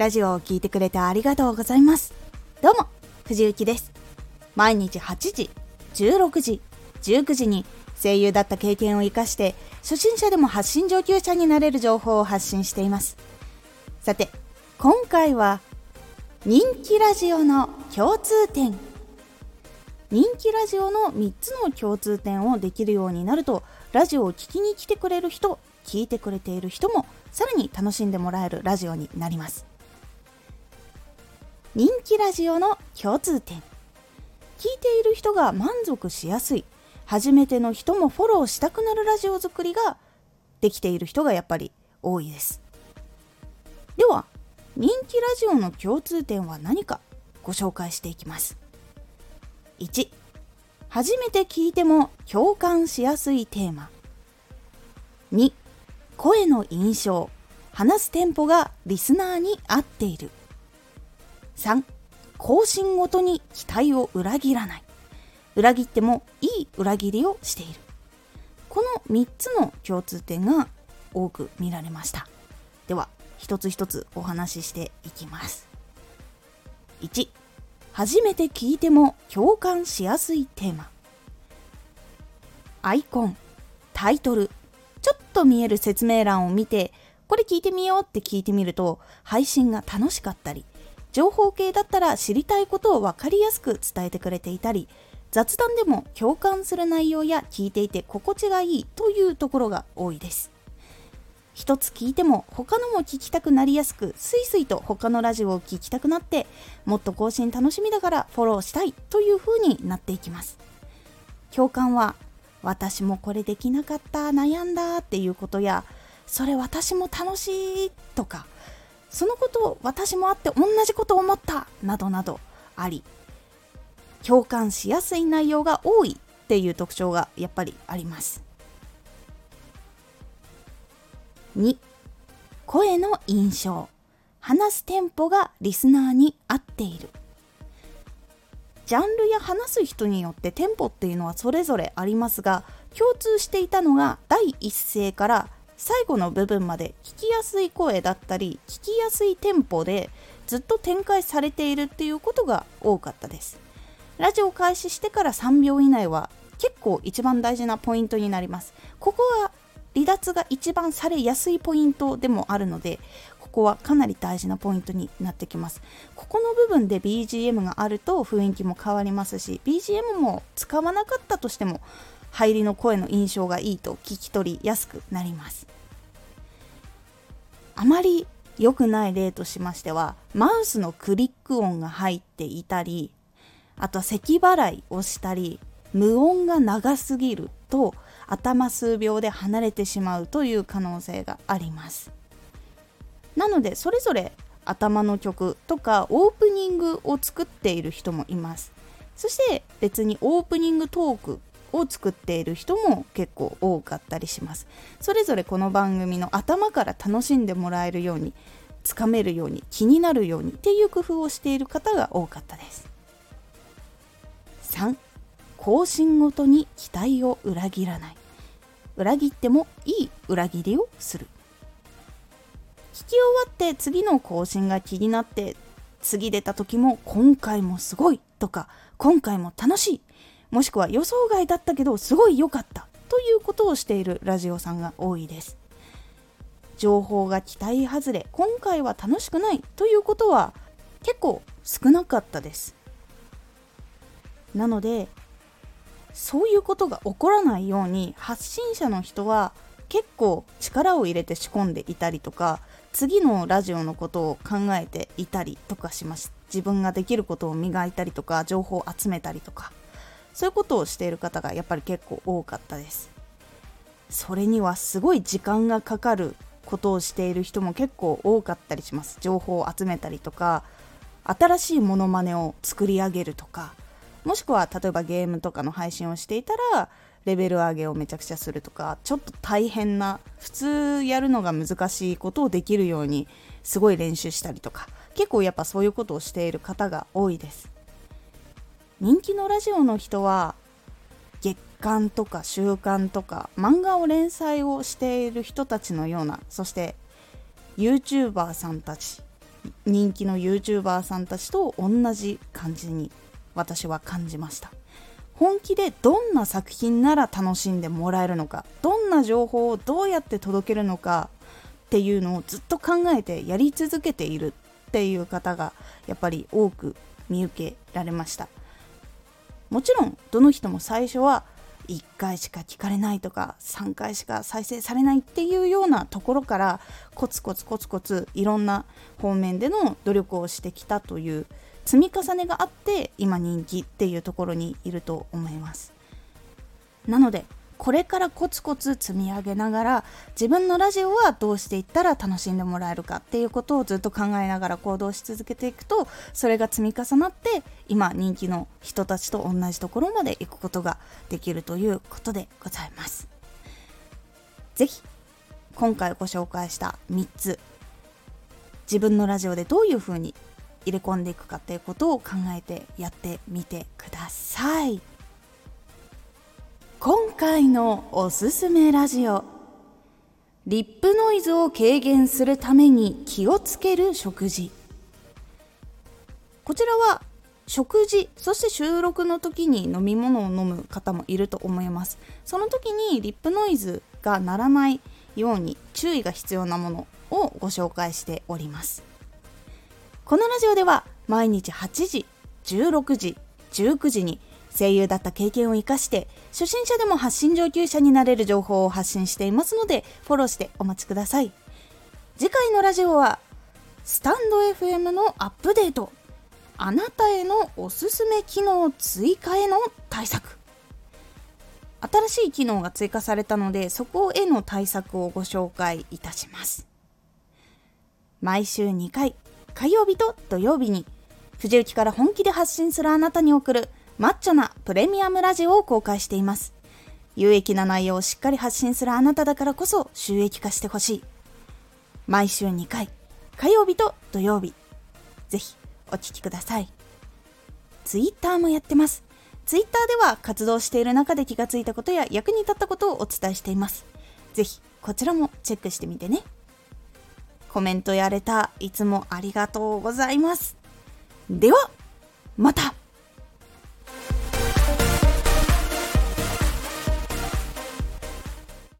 ラジオを聴いてくれてありがとうございます。どうも藤幸です。毎日8時16時19時に声優だった経験を生かして初心者でも発信上級者になれる情報を発信しています。さて今回は人気ラジオの共通点。人気ラジオの3つの共通点をできるようになるとラジオを聴きに来てくれる人聞いてくれている人もさらに楽しんでもらえるラジオになります。人気ラジオの共通点。聞いている人が満足しやすい。初めての人もフォローしたくなるラジオ作りができている人がやっぱり多いです。では人気ラジオの共通点は何か？ご紹介していきます。1初めて聞いても共感しやすいテーマ。2声の印象。話すテンポがリスナーに合っている。3更新ごとに期待を裏切らない。裏切ってもいい裏切りをしている。この3つの共通点が多く見られました。では一つ一つお話ししていきます。1初めて聞いても共感しやすいテーマ。アイコンタイトルちょっと見える説明欄を見てこれ聞いてみようって聞いてみると配信が楽しかったり情報系だったら知りたいことを分かりやすく伝えてくれていたり雑談でも共感する内容や聞いていて心地がいいというところが多いです。一つ聞いても他のも聞きたくなりやすくスイスイと他のラジオを聞きたくなってもっと更新楽しみだからフォローしたいという風になっていきます。共感は私もこれできなかった悩んだっていうことやそれ私も楽しいとかそのことを私もあって同じことを思ったなどなどあり共感しやすい内容が多いっていう特徴がやっぱりあります。2声の印象。話すテンポがリスナーに合っている。ジャンルや話す人によってテンポっていうのはそれぞれありますが共通していたのが第一声から最後の部分まで聞きやすい声だったり聞きやすいテンポでずっと展開されているっていうことが多かったです。ラジオ開始してから3秒以内は結構一番大事なポイントになります。ここは離脱が一番されやすいポイントでもあるのでここはかなり大事なポイントになってきます。ここの部分で BGM があると雰囲気も変わりますし BGM も使わなかったとしても入りの声の印象がいいと聞き取りやすくなります。あまり良くない例としましてはマウスのクリック音が入っていたりあとは咳払いをしたり無音が長すぎると頭数秒で離れてしまうという可能性があります。なのでそれぞれ頭の曲とかオープニングを作っている人もいます。そして別にオープニングトークを作っている人も結構多かったりします。それぞれこの番組の頭から楽しんでもらえるようにつかめるように気になるようにっていう工夫をしている方が多かったです。3更新ごとに期待を裏切らない。裏切ってもいい裏切りをする。聞き終わって次の更新が気になって次出た時も今回もすごいとか今回も楽しいもしくは予想外だったけどすごい良かったということをしているラジオさんが多いです。情報が期待外れ今回は楽しくないということは結構少なかったです。なのでそういうことが起こらないように発信者の人は結構力を入れて仕込んでいたりとか次のラジオのことを考えていたりとかします。自分ができることを磨いたりとか情報を集めたりとか。そういうことをしている方がやっぱり結構多かったです。それにはすごい時間がかかることをしている人も結構多かったりします。情報を集めたりとか新しいモノマネを作り上げるとかもしくは例えばゲームとかの配信をしていたらレベル上げをめちゃくちゃするとかちょっと大変な普通やるのが難しいことをできるようにすごい練習したりとか結構やっぱそういうことをしている方が多いです。人気のラジオの人は月刊とか週刊とか漫画を連載をしている人たちのようなそして YouTuber さんたち人気の YouTuber さんたちと同じ感じに私は感じました。本気でどんな作品なら楽しんでもらえるのかどんな情報をどうやって届けるのかっていうのをずっと考えてやり続けているっていう方がやっぱり多く見受けられました。もちろんどの人も最初は1回しか聞かれないとか3回しか再生されないっていうようなところからコツコツコツコツいろんな方面での努力をしてきたという積み重ねがあって今人気っていうところにいると思います。なのでこれからコツコツ積み上げながら自分のラジオはどうしていったら楽しんでもらえるかっていうことをずっと考えながら行動し続けていくとそれが積み重なって今人気の人たちと同じところまで行くことができるということでございます。是非今回ご紹介した3つ自分のラジオでどういう風に入れ込んでいくかっていうことを考えてやってみてください。今回のおすすめラジオ。リップノイズを軽減するために気をつける食事。こちらは食事そして収録の時に飲み物を飲む方もいると思います。その時にリップノイズが鳴らないように注意が必要なものをご紹介しております。このラジオでは毎日8時16時19時に声優だった経験を生かして初心者でも発信上級者になれる情報を発信していますのでフォローしてお待ちください。次回のラジオはスタンド FM のアップデート。あなたへのおすすめ機能追加への対策。新しい機能が追加されたのでそこへの対策をご紹介いたします。毎週2回火曜日と土曜日に藤雪から本気で発信するあなたに送るマッチョなプレミアムラジオを公開しています。有益な内容をしっかり発信するあなただからこそ収益化してほしい。毎週2回、火曜日と土曜日。ぜひお聴きください。ツイッターもやってます。ツイッターでは活動している中で気がついたことや役に立ったことをお伝えしています。ぜひこちらもチェックしてみてね。コメントやれたいつもありがとうございます。では、また